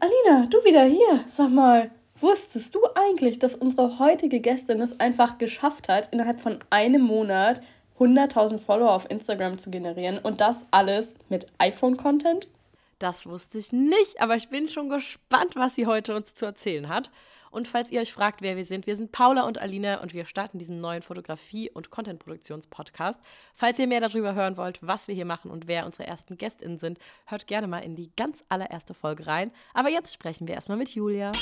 Alina, du wieder hier. Sag mal, wusstest du eigentlich, dass unsere heutige Gästin es einfach geschafft hat, innerhalb von einem Monat 100.000 Follower auf Instagram zu generieren und das alles mit iPhone-Content? Das wusste ich nicht, aber ich bin schon gespannt, was sie heute uns zu erzählen hat. Und falls ihr euch fragt, wer wir sind, wir sind Paula und Alina und wir starten diesen neuen Fotografie- und Content-Produktions-Podcast. Falls ihr mehr darüber hören wollt, was wir hier machen und wer unsere ersten GästInnen sind, hört gerne mal in die ganz allererste Folge rein. Aber jetzt sprechen wir erstmal mit Julia.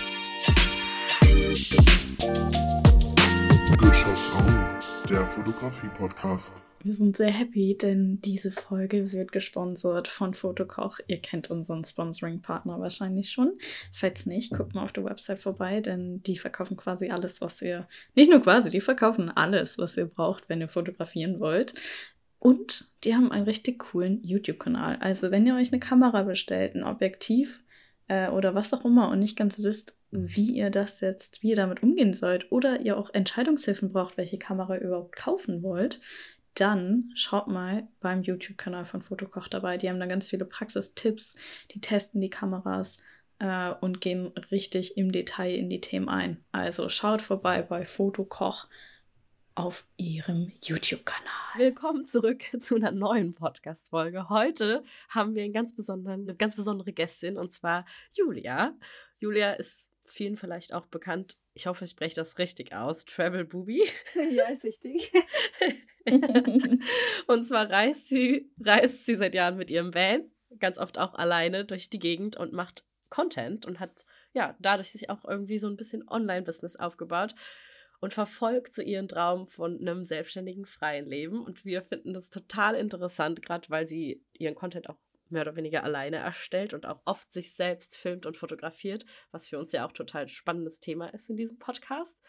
Good der Fotografie-Podcast. Wir sind sehr happy, denn diese Folge wird gesponsert von Fotokoch. Ihr kennt unseren Sponsoring-Partner wahrscheinlich schon. Falls nicht, guckt mal auf der Website vorbei, denn die verkaufen quasi alles, was ihr, nicht nur quasi, die verkaufen alles, was ihr braucht, wenn ihr fotografieren wollt. Und die haben einen richtig coolen YouTube-Kanal. Also wenn ihr euch eine Kamera bestellt, ein Objektiv äh, oder was auch immer und nicht ganz wisst, wie ihr das jetzt, wie ihr damit umgehen sollt oder ihr auch Entscheidungshilfen braucht, welche Kamera ihr überhaupt kaufen wollt, dann schaut mal beim YouTube-Kanal von Fotokoch dabei. Die haben da ganz viele Praxistipps, die testen die Kameras äh, und gehen richtig im Detail in die Themen ein. Also schaut vorbei bei Fotokoch auf ihrem YouTube-Kanal. Willkommen zurück zu einer neuen Podcast-Folge. Heute haben wir einen ganz besonderen, eine ganz besondere Gästin und zwar Julia. Julia ist vielen vielleicht auch bekannt. Ich hoffe, ich spreche das richtig aus. Travel Booby. Ja, ist richtig. und zwar reist sie, reist sie seit Jahren mit ihrem Van, ganz oft auch alleine durch die Gegend und macht Content und hat ja dadurch sich auch irgendwie so ein bisschen Online-Business aufgebaut und verfolgt so ihren Traum von einem selbstständigen freien Leben. Und wir finden das total interessant, gerade weil sie ihren Content auch mehr oder weniger alleine erstellt und auch oft sich selbst filmt und fotografiert, was für uns ja auch total spannendes Thema ist in diesem Podcast.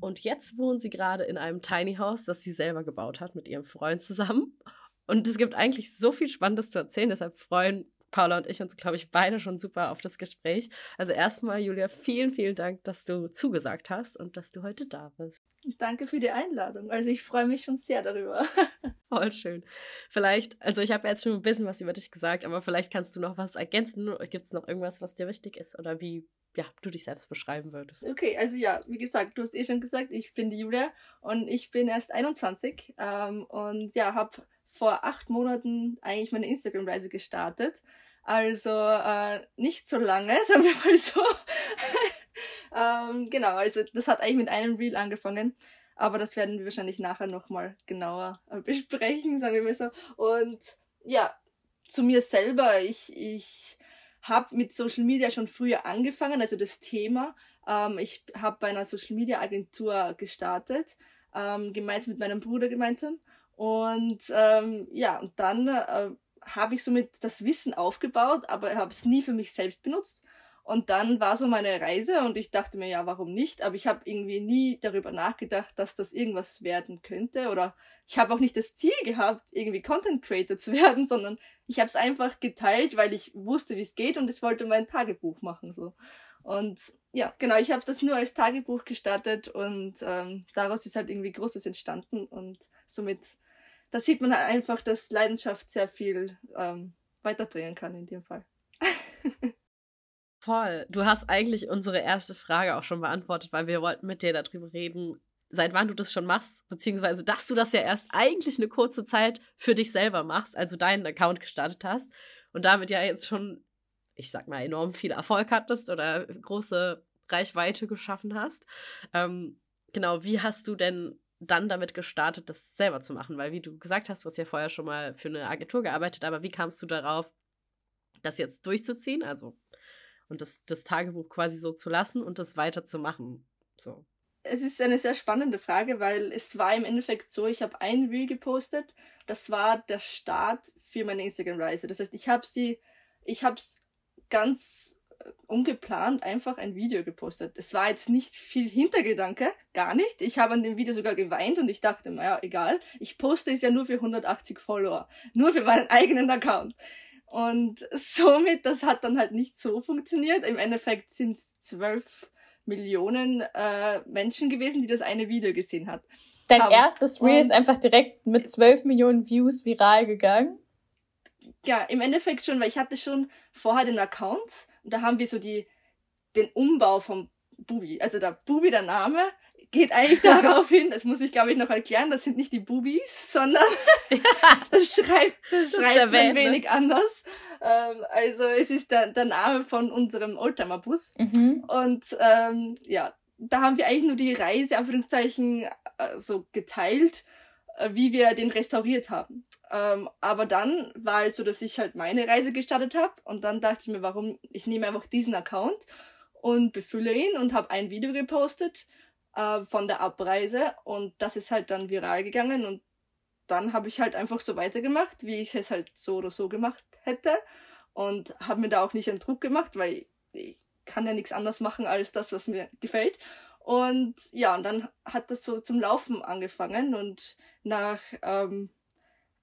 Und jetzt wohnt sie gerade in einem Tiny House, das sie selber gebaut hat mit ihrem Freund zusammen. Und es gibt eigentlich so viel Spannendes zu erzählen, deshalb freuen Paula und ich uns, glaube ich, beide schon super auf das Gespräch. Also erstmal, Julia, vielen, vielen Dank, dass du zugesagt hast und dass du heute da bist. Danke für die Einladung. Also ich freue mich schon sehr darüber. Voll schön. Vielleicht, also ich habe jetzt schon ein bisschen was über dich gesagt, aber vielleicht kannst du noch was ergänzen. Gibt es noch irgendwas, was dir wichtig ist oder wie ja, du dich selbst beschreiben würdest. Okay, also ja, wie gesagt, du hast eh schon gesagt, ich bin die Julia und ich bin erst 21 ähm, und ja, habe vor acht Monaten eigentlich meine Instagram-Reise gestartet. Also äh, nicht so lange, sagen wir mal so. Ähm, genau, also das hat eigentlich mit einem Reel angefangen. Aber das werden wir wahrscheinlich nachher nochmal genauer äh, besprechen, sagen wir mal so. Und ja, zu mir selber, ich, ich habe mit Social Media schon früher angefangen, also das Thema. Ähm, ich habe bei einer Social Media Agentur gestartet, ähm, gemeinsam mit meinem Bruder gemeinsam. Und ähm, ja, und dann äh, habe ich somit das Wissen aufgebaut, aber habe es nie für mich selbst benutzt. Und dann war so meine Reise und ich dachte mir, ja, warum nicht? Aber ich habe irgendwie nie darüber nachgedacht, dass das irgendwas werden könnte. Oder ich habe auch nicht das Ziel gehabt, irgendwie Content Creator zu werden, sondern ich habe es einfach geteilt, weil ich wusste, wie es geht und ich wollte mein Tagebuch machen. so. Und ja, genau, ich habe das nur als Tagebuch gestartet und ähm, daraus ist halt irgendwie Großes entstanden und somit, da sieht man halt einfach, dass Leidenschaft sehr viel ähm, weiterbringen kann in dem Fall. Voll. Du hast eigentlich unsere erste Frage auch schon beantwortet, weil wir wollten mit dir darüber reden, seit wann du das schon machst, beziehungsweise dass du das ja erst eigentlich eine kurze Zeit für dich selber machst, also deinen Account gestartet hast und damit ja jetzt schon, ich sag mal, enorm viel Erfolg hattest oder große Reichweite geschaffen hast. Ähm, genau, wie hast du denn dann damit gestartet, das selber zu machen? Weil, wie du gesagt hast, du hast ja vorher schon mal für eine Agentur gearbeitet, aber wie kamst du darauf, das jetzt durchzuziehen? Also und das, das Tagebuch quasi so zu lassen und das weiterzumachen. So. Es ist eine sehr spannende Frage, weil es war im Endeffekt so, ich habe ein Reel gepostet, das war der Start für meine Instagram-Reise. Das heißt, ich habe sie, ich habe es ganz äh, ungeplant einfach ein Video gepostet. Es war jetzt nicht viel Hintergedanke, gar nicht. Ich habe an dem Video sogar geweint und ich dachte, naja, egal. Ich poste es ja nur für 180 Follower. Nur für meinen eigenen Account. Und somit, das hat dann halt nicht so funktioniert. Im Endeffekt sind es zwölf Millionen äh, Menschen gewesen, die das eine Video gesehen hat. Dein haben. erstes Reel ist einfach direkt mit zwölf Millionen Views viral gegangen? Ja, im Endeffekt schon, weil ich hatte schon vorher den Account Und da haben wir so die, den Umbau vom Bubi. Also der Bubi, der Name, geht eigentlich darauf hin, das muss ich glaube ich noch erklären, das sind nicht die Bubis, sondern das schreibt, das, das schreibt ein wenig ne? anders. Ähm, also es ist der, der Name von unserem Oldtimer-Bus. Mhm. Und ähm, ja, da haben wir eigentlich nur die Reise, Anführungszeichen, äh, so geteilt, äh, wie wir den restauriert haben. Ähm, aber dann war halt so, dass ich halt meine Reise gestartet habe und dann dachte ich mir, warum, ich nehme einfach diesen Account und befülle ihn und habe ein Video gepostet äh, von der Abreise und das ist halt dann viral gegangen und dann habe ich halt einfach so weitergemacht, wie ich es halt so oder so gemacht hätte und habe mir da auch nicht einen Druck gemacht, weil ich kann ja nichts anderes machen als das, was mir gefällt. Und ja, und dann hat das so zum Laufen angefangen und nach ähm,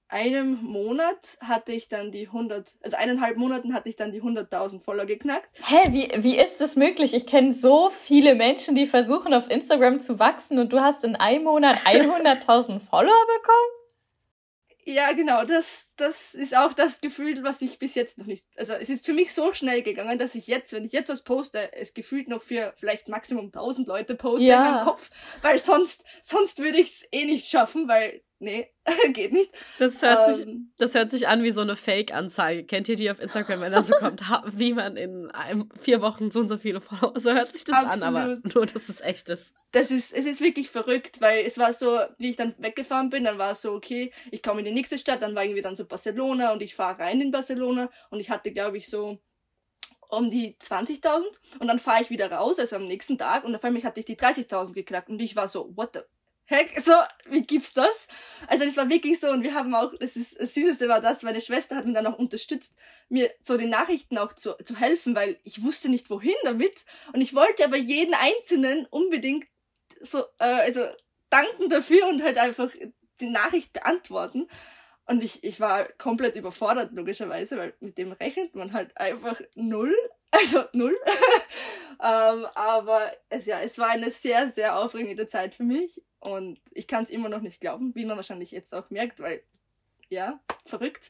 einem Monat hatte ich dann die 100, also eineinhalb Monaten hatte ich dann die 100.000 Follower geknackt. Hä, wie, wie ist das möglich? Ich kenne so viele Menschen, die versuchen auf Instagram zu wachsen und du hast in einem Monat 100.000 Follower bekommen? Ja, genau, das, das ist auch das Gefühl, was ich bis jetzt noch nicht, also es ist für mich so schnell gegangen, dass ich jetzt, wenn ich jetzt was poste, es gefühlt noch für vielleicht Maximum 1000 Leute poste ja. in meinem Kopf, weil sonst, sonst würde ich es eh nicht schaffen, weil nee, geht nicht. Das hört, ähm, sich, das hört sich an wie so eine Fake-Anzeige. Kennt ihr die auf Instagram, wenn da so kommt, wie man in einem, vier Wochen so und so viele Follower. So hört sich das absolut. an, aber nur, dass es echt ist. Das ist, es ist wirklich verrückt, weil es war so, wie ich dann weggefahren bin, dann war es so, okay, ich komme in die nächste Stadt, dann war irgendwie dann so Barcelona und ich fahre rein in Barcelona und ich hatte, glaube ich, so um die 20.000 und dann fahre ich wieder raus, also am nächsten Tag und auf einmal hatte ich die 30.000 geknackt und ich war so, what the Heck, so, wie gibt's das? Also das war wirklich so und wir haben auch, das ist das Süßeste war das, meine Schwester hat mir dann auch unterstützt, mir so den Nachrichten auch zu, zu helfen, weil ich wusste nicht wohin damit und ich wollte aber jeden Einzelnen unbedingt so, äh, also danken dafür und halt einfach die Nachricht beantworten. Und ich, ich war komplett überfordert, logischerweise, weil mit dem rechnet man halt einfach null. Also null. ähm, aber es, ja, es war eine sehr, sehr aufregende Zeit für mich. Und ich kann es immer noch nicht glauben, wie man wahrscheinlich jetzt auch merkt, weil, ja, verrückt.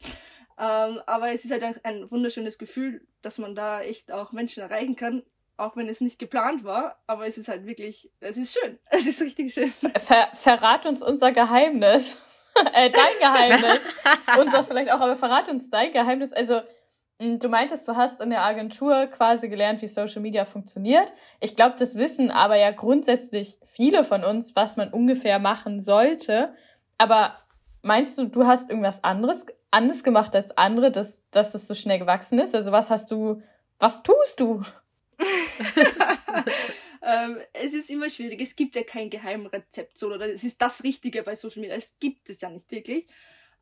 Ähm, aber es ist halt ein, ein, wunderschönes Gefühl, dass man da echt auch Menschen erreichen kann, auch wenn es nicht geplant war. Aber es ist halt wirklich, es ist schön. Es ist richtig schön. Ver verrat uns unser Geheimnis. äh, dein Geheimnis. unser vielleicht auch, aber verrat uns dein Geheimnis. Also, Du meintest, du hast in der Agentur quasi gelernt, wie Social Media funktioniert. Ich glaube, das wissen aber ja grundsätzlich viele von uns, was man ungefähr machen sollte. Aber meinst du, du hast irgendwas anderes anders gemacht als andere, dass, dass das so schnell gewachsen ist? Also was hast du, was tust du? ähm, es ist immer schwierig. Es gibt ja kein Geheimrezept, so, oder es ist das Richtige bei Social Media. Es gibt es ja nicht wirklich.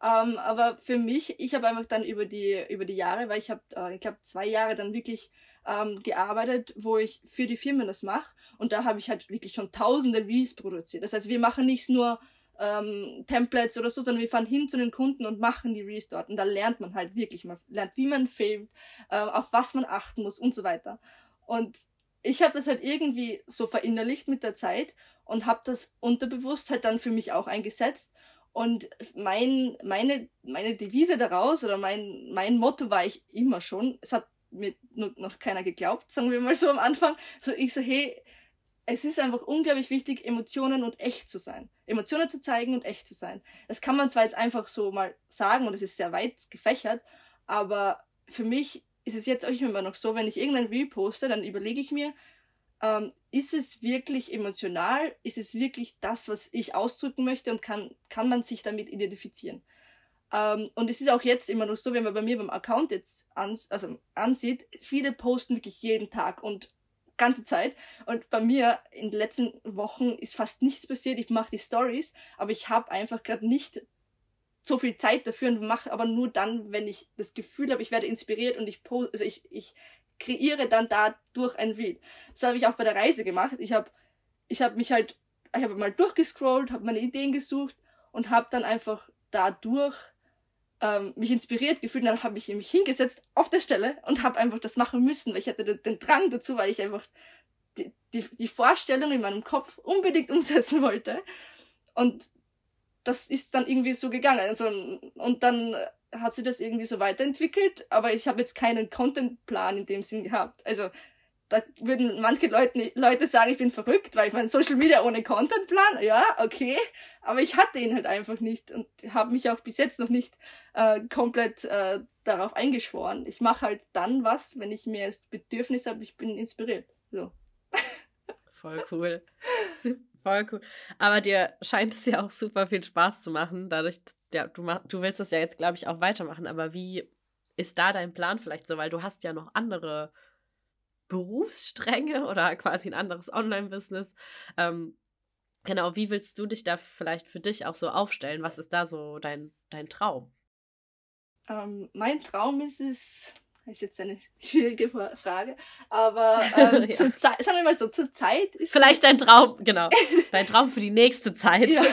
Ähm, aber für mich, ich habe einfach dann über die, über die Jahre, weil ich habe, äh, ich glaube, zwei Jahre dann wirklich ähm, gearbeitet, wo ich für die Firmen das mache. Und da habe ich halt wirklich schon tausende Reels produziert. Das heißt, wir machen nicht nur ähm, Templates oder so, sondern wir fahren hin zu den Kunden und machen die Reels dort. Und da lernt man halt wirklich, man lernt, wie man filmt, äh, auf was man achten muss und so weiter. Und ich habe das halt irgendwie so verinnerlicht mit der Zeit und habe das unterbewusst halt dann für mich auch eingesetzt und mein, meine, meine Devise daraus oder mein, mein Motto war ich immer schon, es hat mir noch keiner geglaubt, sagen wir mal so am Anfang, so ich so, hey, es ist einfach unglaublich wichtig, Emotionen und echt zu sein. Emotionen zu zeigen und echt zu sein. Das kann man zwar jetzt einfach so mal sagen und es ist sehr weit gefächert, aber für mich ist es jetzt auch immer noch so, wenn ich irgendein Reel poste, dann überlege ich mir, ähm, ist es wirklich emotional? Ist es wirklich das, was ich ausdrücken möchte und kann, kann man sich damit identifizieren? Ähm, und es ist auch jetzt immer noch so, wenn man bei mir beim Account jetzt ans, also ansieht, viele posten wirklich jeden Tag und ganze Zeit. Und bei mir in den letzten Wochen ist fast nichts passiert. Ich mache die Stories, aber ich habe einfach gerade nicht so viel Zeit dafür und mache aber nur dann, wenn ich das Gefühl habe, ich werde inspiriert und ich also ich, ich kreiere dann dadurch ein Reel. Das habe ich auch bei der Reise gemacht. Ich habe ich hab mich halt, ich habe mal durchgescrollt, habe meine Ideen gesucht und habe dann einfach dadurch ähm, mich inspiriert gefühlt. Und dann habe ich mich hingesetzt auf der Stelle und habe einfach das machen müssen, weil ich hatte den Drang dazu, weil ich einfach die, die, die Vorstellung in meinem Kopf unbedingt umsetzen wollte. Und das ist dann irgendwie so gegangen. Also, und dann hat sich das irgendwie so weiterentwickelt, aber ich habe jetzt keinen Contentplan in dem Sinn gehabt. Also da würden manche Leute, Leute sagen, ich bin verrückt, weil ich meine, Social Media ohne Contentplan, ja, okay, aber ich hatte ihn halt einfach nicht und habe mich auch bis jetzt noch nicht äh, komplett äh, darauf eingeschworen. Ich mache halt dann was, wenn ich mir das Bedürfnis habe, ich bin inspiriert. So. Voll cool. Voll cool. Aber dir scheint es ja auch super viel Spaß zu machen. Dadurch, ja, du, mach, du willst das ja jetzt, glaube ich, auch weitermachen. Aber wie ist da dein Plan vielleicht so? Weil du hast ja noch andere Berufsstränge oder quasi ein anderes Online-Business. Ähm, genau, wie willst du dich da vielleicht für dich auch so aufstellen? Was ist da so dein, dein Traum? Ähm, mein Traum ist es, ist jetzt eine schwierige Frage, aber ähm, ja. zur Zeit, sagen wir mal so, zur Zeit ist Vielleicht dein Traum, genau, dein Traum für die nächste Zeit. ja.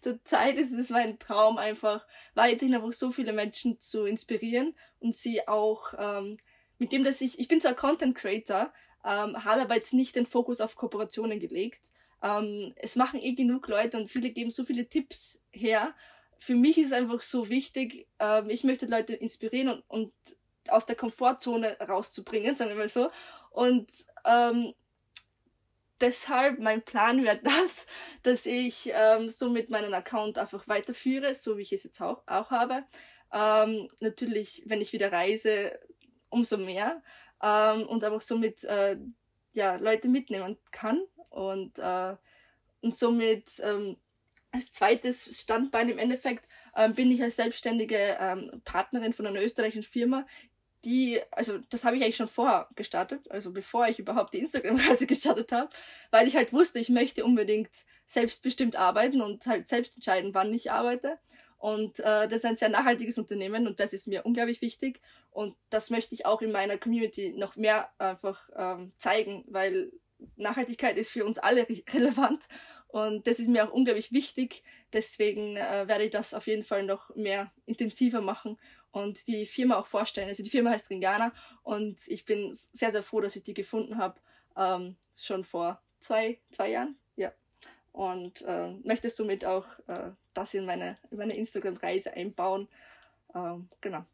Zur Zeit ist es mein Traum einfach, weiterhin einfach so viele Menschen zu inspirieren und sie auch ähm, mit dem, dass ich, ich bin zwar Content Creator, ähm, habe aber jetzt nicht den Fokus auf Kooperationen gelegt. Ähm, es machen eh genug Leute und viele geben so viele Tipps her. Für mich ist es einfach so wichtig, ähm, ich möchte Leute inspirieren und, und aus der Komfortzone rauszubringen, sagen wir mal so. Und ähm, deshalb mein Plan wäre das, dass ich ähm, so mit meinem Account einfach weiterführe, so wie ich es jetzt auch, auch habe. Ähm, natürlich, wenn ich wieder reise, umso mehr ähm, und einfach somit äh, ja, Leute mitnehmen kann und, äh, und somit ähm, als zweites Standbein im Endeffekt ähm, bin ich als selbstständige ähm, Partnerin von einer österreichischen Firma, die, also das habe ich eigentlich schon vorher gestartet, also bevor ich überhaupt die Instagram-Reise gestartet habe, weil ich halt wusste, ich möchte unbedingt selbstbestimmt arbeiten und halt selbst entscheiden, wann ich arbeite. Und äh, das ist ein sehr nachhaltiges Unternehmen und das ist mir unglaublich wichtig. Und das möchte ich auch in meiner Community noch mehr einfach ähm, zeigen, weil Nachhaltigkeit ist für uns alle relevant und das ist mir auch unglaublich wichtig. Deswegen äh, werde ich das auf jeden Fall noch mehr intensiver machen und die Firma auch vorstellen. Also die Firma heißt Ringana und ich bin sehr, sehr froh, dass ich die gefunden habe, ähm, schon vor zwei, zwei Jahren. Ja. Und äh, möchte somit auch äh, das in meine, in meine Instagram-Reise einbauen. Ähm, genau.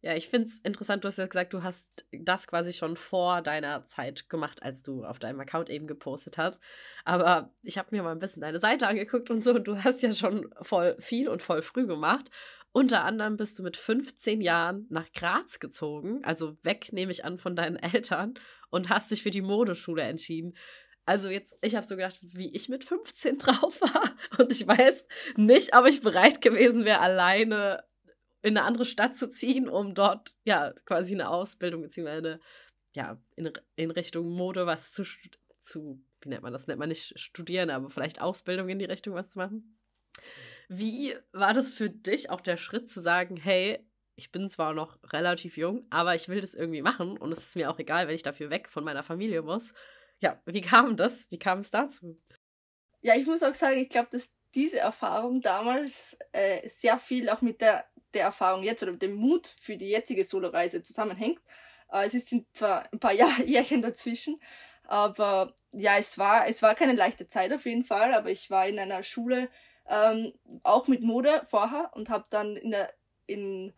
Ja, ich finde es interessant, du hast ja gesagt, du hast das quasi schon vor deiner Zeit gemacht, als du auf deinem Account eben gepostet hast. Aber ich habe mir mal ein bisschen deine Seite angeguckt und so und du hast ja schon voll viel und voll früh gemacht. Unter anderem bist du mit 15 Jahren nach Graz gezogen, also weg, nehme ich an, von deinen Eltern und hast dich für die Modeschule entschieden. Also jetzt, ich habe so gedacht, wie ich mit 15 drauf war. Und ich weiß nicht, ob ich bereit gewesen wäre, alleine in eine andere Stadt zu ziehen, um dort ja quasi eine Ausbildung beziehungsweise ja in, in Richtung Mode was zu, zu, wie nennt man das? Nennt man nicht studieren, aber vielleicht Ausbildung in die Richtung was zu machen. Wie war das für dich auch der Schritt zu sagen, hey, ich bin zwar noch relativ jung, aber ich will das irgendwie machen und es ist mir auch egal, wenn ich dafür weg von meiner Familie muss ja, wie kam das? Wie kam es dazu? Ja, ich muss auch sagen, ich glaube, dass diese Erfahrung damals äh, sehr viel auch mit der, der Erfahrung jetzt oder dem Mut für die jetzige Soloreise zusammenhängt. Äh, es sind zwar ein paar Jährchen dazwischen, aber ja, es war, es war keine leichte Zeit auf jeden Fall, aber ich war in einer Schule ähm, auch mit Mode vorher und habe dann in der in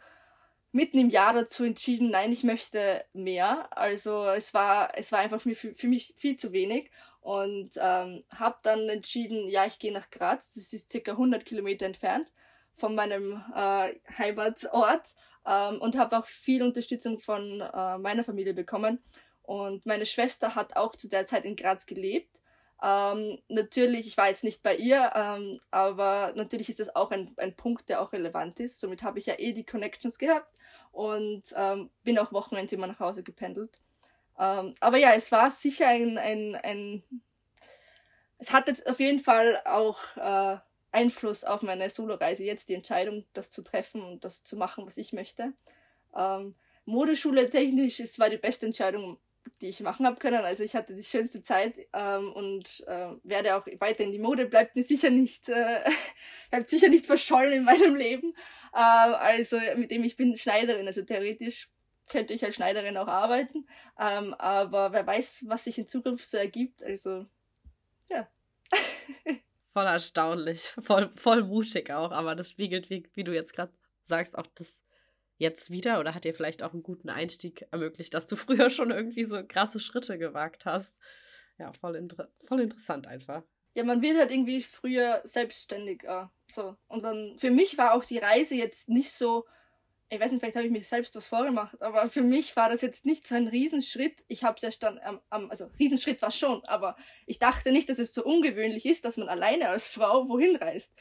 mitten im Jahr dazu entschieden, nein, ich möchte mehr. Also es war, es war einfach für, für mich viel zu wenig und ähm, habe dann entschieden, ja, ich gehe nach Graz. Das ist circa 100 Kilometer entfernt von meinem äh, Heimatort ähm, und habe auch viel Unterstützung von äh, meiner Familie bekommen. Und meine Schwester hat auch zu der Zeit in Graz gelebt. Ähm, natürlich, ich war jetzt nicht bei ihr, ähm, aber natürlich ist das auch ein, ein Punkt, der auch relevant ist. Somit habe ich ja eh die Connections gehabt und ähm, bin auch Wochenende immer nach Hause gependelt. Ähm, aber ja, es war sicher ein, ein, ein es hatte auf jeden Fall auch äh, Einfluss auf meine Solo-Reise jetzt, die Entscheidung, das zu treffen und das zu machen, was ich möchte. Ähm, Modeschule technisch, es war die beste Entscheidung die ich machen habe können. Also ich hatte die schönste Zeit ähm, und äh, werde auch weiter in die Mode bleibt mir sicher nicht äh, bleibt sicher nicht verschollen in meinem Leben. Äh, also mit dem ich bin Schneiderin, also theoretisch könnte ich als Schneiderin auch arbeiten, ähm, aber wer weiß, was sich in Zukunft so ergibt. Also ja. voll erstaunlich, voll voll mutig auch, aber das spiegelt wie, wie du jetzt gerade sagst auch das jetzt wieder oder hat dir vielleicht auch einen guten Einstieg ermöglicht, dass du früher schon irgendwie so krasse Schritte gewagt hast? Ja, voll, inter voll interessant einfach. Ja, man wird halt irgendwie früher selbstständig. Äh, so. Und dann, für mich war auch die Reise jetzt nicht so, ich weiß nicht, vielleicht habe ich mich selbst was vorgemacht, aber für mich war das jetzt nicht so ein Riesenschritt. Ich habe es erst dann, ähm, also Riesenschritt war schon, aber ich dachte nicht, dass es so ungewöhnlich ist, dass man alleine als Frau wohin reist.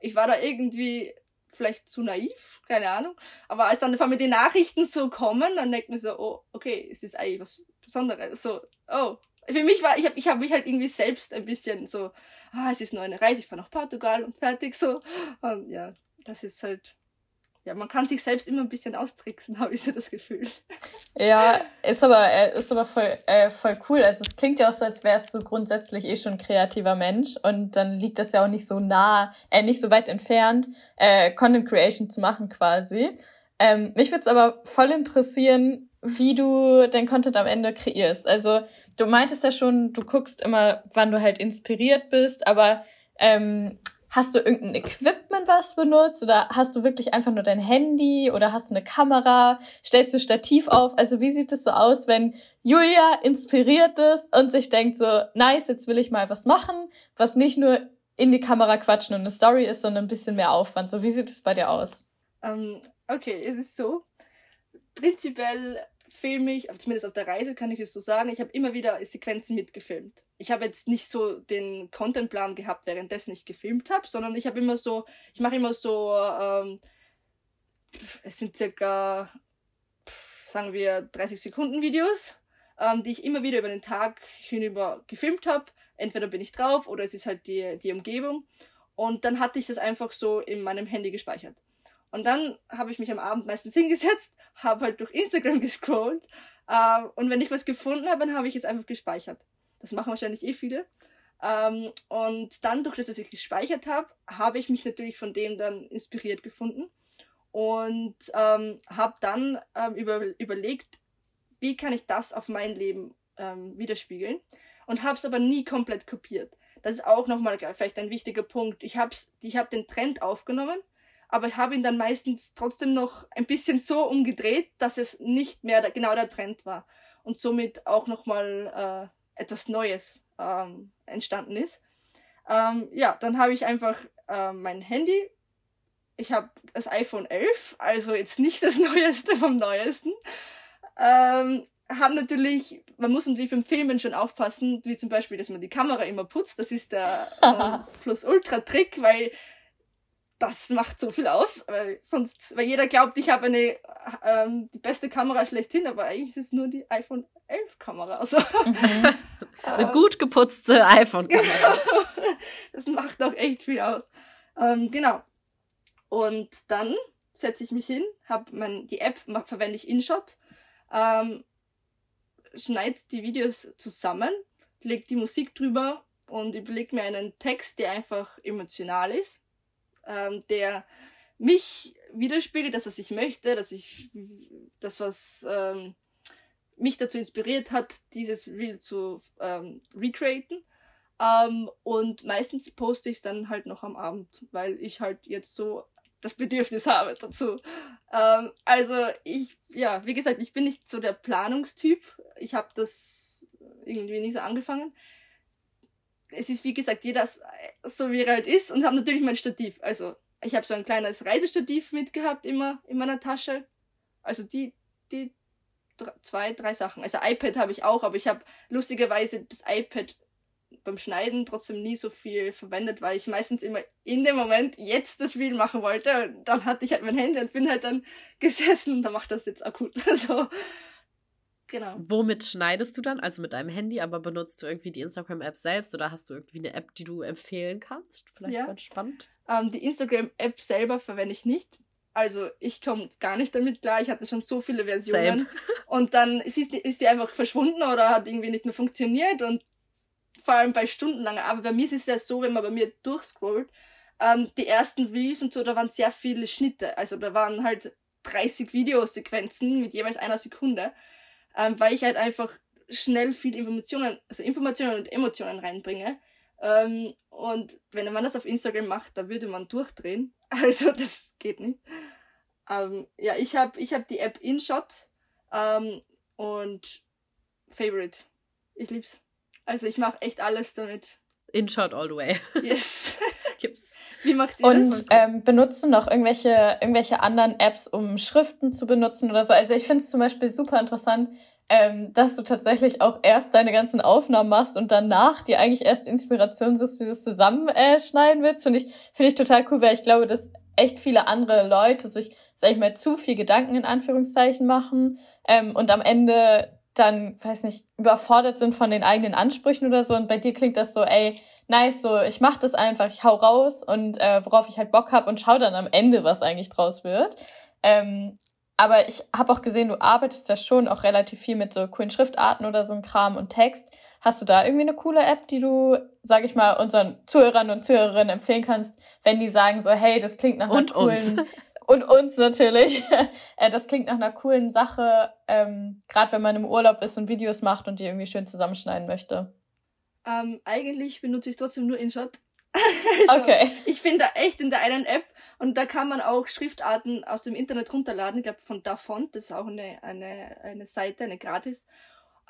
Ich war da irgendwie vielleicht zu naiv, keine Ahnung. Aber als dann mit den Nachrichten so kommen, dann denkt man so, oh, okay, es ist eigentlich was Besonderes. So, oh. Für mich war, ich habe ich hab mich halt irgendwie selbst ein bisschen so, ah, es ist nur eine Reise, ich fahre nach Portugal und fertig so. Und ja, das ist halt ja, man kann sich selbst immer ein bisschen austricksen, habe ich so das Gefühl. Ja, ist aber, äh, ist aber voll, äh, voll cool. Also es klingt ja auch so, als wärst du grundsätzlich eh schon ein kreativer Mensch und dann liegt das ja auch nicht so nah, äh, nicht so weit entfernt, äh, Content Creation zu machen quasi. Ähm, mich würde es aber voll interessieren, wie du dein Content am Ende kreierst. Also du meintest ja schon, du guckst immer, wann du halt inspiriert bist, aber ähm, Hast du irgendein Equipment, was benutzt? Oder hast du wirklich einfach nur dein Handy? Oder hast du eine Kamera? Stellst du Stativ auf? Also wie sieht es so aus, wenn Julia inspiriert ist und sich denkt so, nice, jetzt will ich mal was machen, was nicht nur in die Kamera quatschen und eine Story ist, sondern ein bisschen mehr Aufwand. So, wie sieht es bei dir aus? Ähm, okay, es ist so. Prinzipiell filme ich, zumindest auf der Reise kann ich es so sagen, ich habe immer wieder Sequenzen mitgefilmt. Ich habe jetzt nicht so den Contentplan gehabt, währenddessen ich gefilmt habe, sondern ich habe immer so, ich mache immer so, ähm, es sind circa, sagen wir, 30 Sekunden Videos, ähm, die ich immer wieder über den Tag hinüber gefilmt habe. Entweder bin ich drauf oder es ist halt die, die Umgebung. Und dann hatte ich das einfach so in meinem Handy gespeichert. Und dann habe ich mich am Abend meistens hingesetzt, habe halt durch Instagram gescrollt. Äh, und wenn ich was gefunden habe, dann habe ich es einfach gespeichert. Das machen wahrscheinlich eh viele. Ähm, und dann, durch das, dass ich gespeichert habe, habe ich mich natürlich von dem dann inspiriert gefunden. Und ähm, habe dann ähm, über, überlegt, wie kann ich das auf mein Leben ähm, widerspiegeln. Und habe es aber nie komplett kopiert. Das ist auch nochmal vielleicht ein wichtiger Punkt. Ich habe ich hab den Trend aufgenommen aber ich habe ihn dann meistens trotzdem noch ein bisschen so umgedreht, dass es nicht mehr genau der Trend war und somit auch nochmal äh, etwas Neues ähm, entstanden ist. Ähm, ja, dann habe ich einfach äh, mein Handy. Ich habe das iPhone 11, also jetzt nicht das Neueste vom Neuesten. Ähm, haben natürlich, man muss natürlich beim Filmen schon aufpassen, wie zum Beispiel, dass man die Kamera immer putzt. Das ist der äh, Plus-Ultra-Trick, weil das macht so viel aus, weil sonst, weil jeder glaubt, ich habe eine ähm, die beste Kamera schlechthin, aber eigentlich ist es nur die iPhone 11 Kamera. Also, mhm. eine gut geputzte iPhone Kamera. Das macht auch echt viel aus. Ähm, genau. Und dann setze ich mich hin, habe mein die App verwende ich InShot, ähm, schneide die Videos zusammen, leg die Musik drüber und überlege mir einen Text, der einfach emotional ist ähm, der mich widerspiegelt, das, was ich möchte, dass ich das, was ähm, mich dazu inspiriert hat, dieses Reel zu ähm, recreaten. Ähm, und meistens poste ich es dann halt noch am Abend, weil ich halt jetzt so das Bedürfnis habe dazu. Ähm, also ich, ja, wie gesagt, ich bin nicht so der Planungstyp. Ich habe das irgendwie nie so angefangen es ist wie gesagt jeder so wie er halt ist und habe natürlich mein Stativ. Also ich habe so ein kleines Reisestativ mitgehabt immer in meiner Tasche. Also die die zwei drei Sachen. Also iPad habe ich auch, aber ich habe lustigerweise das iPad beim Schneiden trotzdem nie so viel verwendet, weil ich meistens immer in dem Moment jetzt das Reel machen wollte. Und dann hatte ich halt mein Handy und bin halt dann gesessen und da macht das jetzt akut. Also Genau. Womit schneidest du dann? Also mit deinem Handy, aber benutzt du irgendwie die Instagram-App selbst oder hast du irgendwie eine App, die du empfehlen kannst? Vielleicht ja. ganz spannend. Ähm, die Instagram-App selber verwende ich nicht. Also ich komme gar nicht damit klar. Ich hatte schon so viele Versionen. Same. Und dann ist, ist die einfach verschwunden oder hat irgendwie nicht mehr funktioniert. Und vor allem bei stundenlanger. Aber bei mir ist es ja so, wenn man bei mir durchscrollt, ähm, die ersten Reels und so, da waren sehr viele Schnitte. Also da waren halt 30 Videosequenzen mit jeweils einer Sekunde ähm, weil ich halt einfach schnell viel Informationen, also Informationen und Emotionen reinbringe. Ähm, und wenn man das auf Instagram macht, da würde man durchdrehen. Also das geht nicht. Ähm, ja, ich habe ich hab die App InShot ähm, und Favorite. Ich lieb's. Also ich mache echt alles damit. InShot all the way. Yes. Gibt's. Wie macht ihr Und das? ähm, benutzen noch irgendwelche, irgendwelche anderen Apps, um Schriften zu benutzen oder so. Also ich finde es zum Beispiel super interessant, ähm, dass du tatsächlich auch erst deine ganzen Aufnahmen machst und danach dir eigentlich erst Inspiration suchst, wie du es zusammenschneiden äh, schneiden willst. Finde ich, finde ich total cool, weil ich glaube, dass echt viele andere Leute sich, sag ich mal, zu viel Gedanken in Anführungszeichen machen ähm, und am Ende dann, weiß nicht, überfordert sind von den eigenen Ansprüchen oder so. Und bei dir klingt das so, ey, nice, so ich mach das einfach, ich hau raus und äh, worauf ich halt Bock hab und schau dann am Ende, was eigentlich draus wird. Ähm, aber ich habe auch gesehen, du arbeitest ja schon auch relativ viel mit so coolen Schriftarten oder so ein Kram und Text. Hast du da irgendwie eine coole App, die du, sag ich mal, unseren Zuhörern und Zuhörerinnen empfehlen kannst, wenn die sagen so, hey, das klingt nach einer Und coolen. Und uns natürlich. Äh, das klingt nach einer coolen Sache, ähm, gerade wenn man im Urlaub ist und Videos macht und die irgendwie schön zusammenschneiden möchte. Ähm, eigentlich benutze ich trotzdem nur InShot. also, Okay. Ich bin da echt in der einen App und da kann man auch Schriftarten aus dem Internet runterladen. Ich glaube von Dafont, das ist auch eine, eine, eine Seite, eine gratis.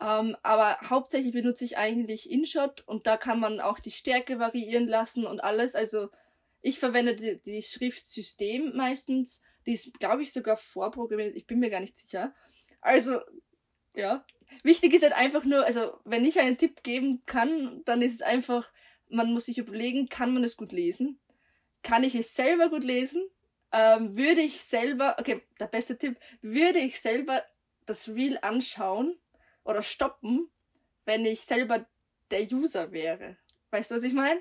Ähm, aber hauptsächlich benutze ich eigentlich InShot und da kann man auch die Stärke variieren lassen und alles. Also ich verwende die, die Schriftsystem meistens. Die ist, glaube ich, sogar vorprogrammiert. Ich bin mir gar nicht sicher. Also, ja. Wichtig ist halt einfach nur, also wenn ich einen Tipp geben kann, dann ist es einfach, man muss sich überlegen, kann man es gut lesen? Kann ich es selber gut lesen? Ähm, würde ich selber, okay, der beste Tipp, würde ich selber das Reel anschauen oder stoppen, wenn ich selber der User wäre? Weißt du, was ich meine?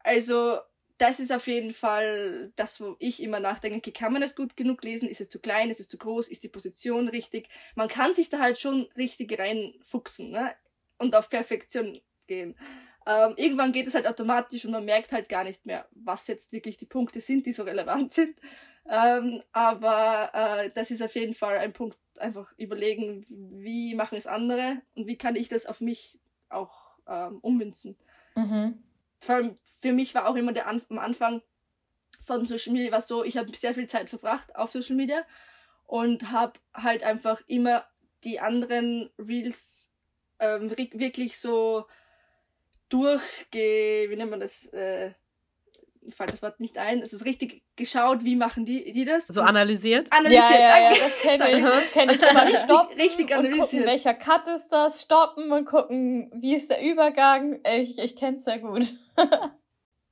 Also, das ist auf jeden Fall das, wo ich immer nachdenke, okay, kann man es gut genug lesen? Ist es zu klein? Ist es zu groß? Ist die Position richtig? Man kann sich da halt schon richtig reinfuchsen ne? und auf Perfektion gehen. Ähm, irgendwann geht es halt automatisch und man merkt halt gar nicht mehr, was jetzt wirklich die Punkte sind, die so relevant sind. Ähm, aber äh, das ist auf jeden Fall ein Punkt, einfach überlegen, wie machen es andere und wie kann ich das auf mich auch ähm, ummünzen Mhm. Vor allem für mich war auch immer der Anf am Anfang von Social Media war so, ich habe sehr viel Zeit verbracht auf Social Media und habe halt einfach immer die anderen Reels ähm, wirklich so durchge, wie nennt man das, äh, fällt das Wort nicht ein, es ist richtig geschaut, wie machen die, die das? So analysiert. analysiert, ja, ja, ja, danke. das kenne ich. Das kenne ich immer. Richtig- stoppen richtig und gucken, analysiert. welcher Cut ist das, stoppen und gucken, wie ist der Übergang. Ich, ich kenne es sehr gut.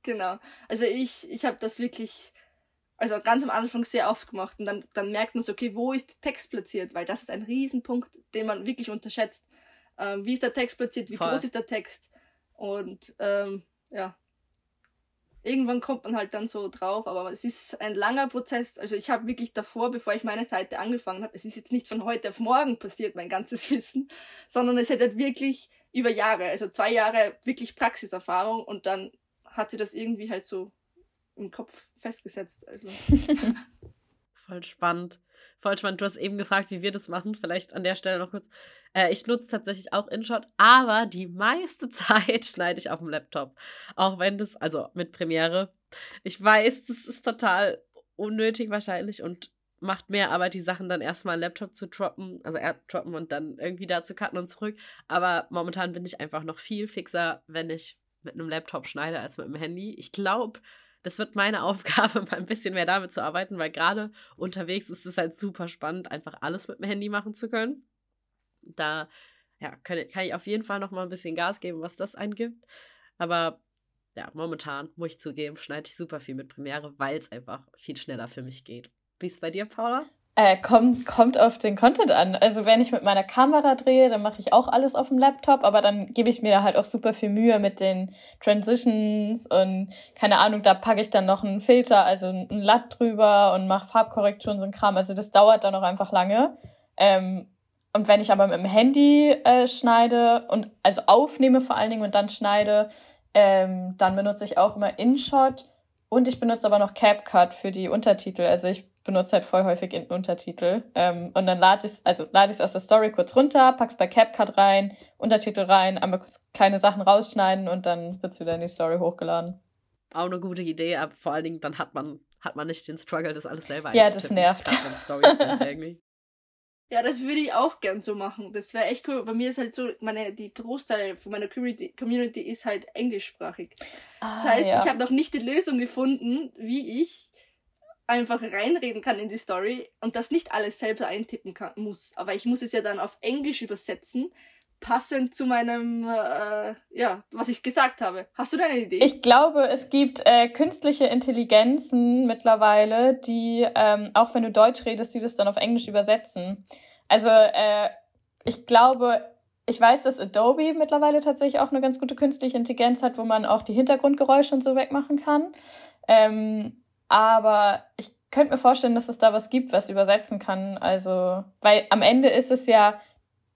Genau. Also ich, ich habe das wirklich, also ganz am Anfang sehr oft gemacht und dann, dann merkt man so, okay, wo ist der Text platziert? Weil das ist ein Riesenpunkt, den man wirklich unterschätzt. Ähm, wie ist der Text platziert? Wie Voll. groß ist der Text? Und ähm, ja, irgendwann kommt man halt dann so drauf, aber es ist ein langer Prozess. Also ich habe wirklich davor, bevor ich meine Seite angefangen habe, es ist jetzt nicht von heute auf morgen passiert, mein ganzes Wissen, sondern es hat halt wirklich über Jahre, also zwei Jahre wirklich Praxiserfahrung und dann hat sie das irgendwie halt so im Kopf festgesetzt. Also Voll spannend. Voll spannend. Du hast eben gefragt, wie wir das machen. Vielleicht an der Stelle noch kurz. Äh, ich nutze tatsächlich auch InShot, aber die meiste Zeit schneide ich auf dem Laptop. Auch wenn das, also mit Premiere. Ich weiß, das ist total unnötig wahrscheinlich und macht mehr Arbeit, die Sachen dann erstmal am Laptop zu droppen, also droppen und dann irgendwie da zu cutten und zurück. Aber momentan bin ich einfach noch viel fixer, wenn ich mit einem Laptop schneide als mit dem Handy. Ich glaube, das wird meine Aufgabe, mal ein bisschen mehr damit zu arbeiten, weil gerade unterwegs ist es halt super spannend, einfach alles mit dem Handy machen zu können. Da ja, kann, kann ich auf jeden Fall noch mal ein bisschen Gas geben, was das angibt. Aber ja, momentan, muss ich zugeben, schneide ich super viel mit Premiere, weil es einfach viel schneller für mich geht. Wie ist es bei dir, Paula? Äh, kommt, kommt auf den Content an. Also wenn ich mit meiner Kamera drehe, dann mache ich auch alles auf dem Laptop, aber dann gebe ich mir da halt auch super viel Mühe mit den Transitions und keine Ahnung, da packe ich dann noch einen Filter, also ein Latt drüber und mache Farbkorrekturen, so ein Kram. Also das dauert dann auch einfach lange. Ähm, und wenn ich aber mit dem Handy äh, schneide und also aufnehme vor allen Dingen und dann schneide, ähm, dann benutze ich auch immer InShot und ich benutze aber noch CapCut für die Untertitel. Also ich benutze halt voll häufig in Untertitel. Ähm, und dann lade ich es, also lade ich es aus der Story kurz runter, pack's bei CapCut rein, Untertitel rein, einmal kurz kleine Sachen rausschneiden und dann wird's wieder in die Story hochgeladen. Auch eine gute Idee, aber vor allen Dingen, dann hat man hat man nicht den Struggle, das alles selber Ja, das nervt. Sind. Ja, das würde ich auch gern so machen. Das wäre echt cool. Bei mir ist halt so, meine, die Großteil von meiner Community, Community ist halt englischsprachig. das Ah, heißt, ja. ich habe noch nicht die Lösung gefunden, wie ich einfach reinreden kann in die Story und das nicht alles selber eintippen kann, muss. Aber ich muss es ja dann auf Englisch übersetzen, passend zu meinem, äh, ja, was ich gesagt habe. Hast du da eine Idee? Ich glaube, es gibt äh, künstliche Intelligenzen mittlerweile, die, ähm, auch wenn du Deutsch redest, die das dann auf Englisch übersetzen. Also äh, ich glaube, ich weiß, dass Adobe mittlerweile tatsächlich auch eine ganz gute künstliche Intelligenz hat, wo man auch die Hintergrundgeräusche und so wegmachen kann. Ähm, aber ich könnte mir vorstellen, dass es da was gibt, was übersetzen kann. Also, weil am Ende ist es ja,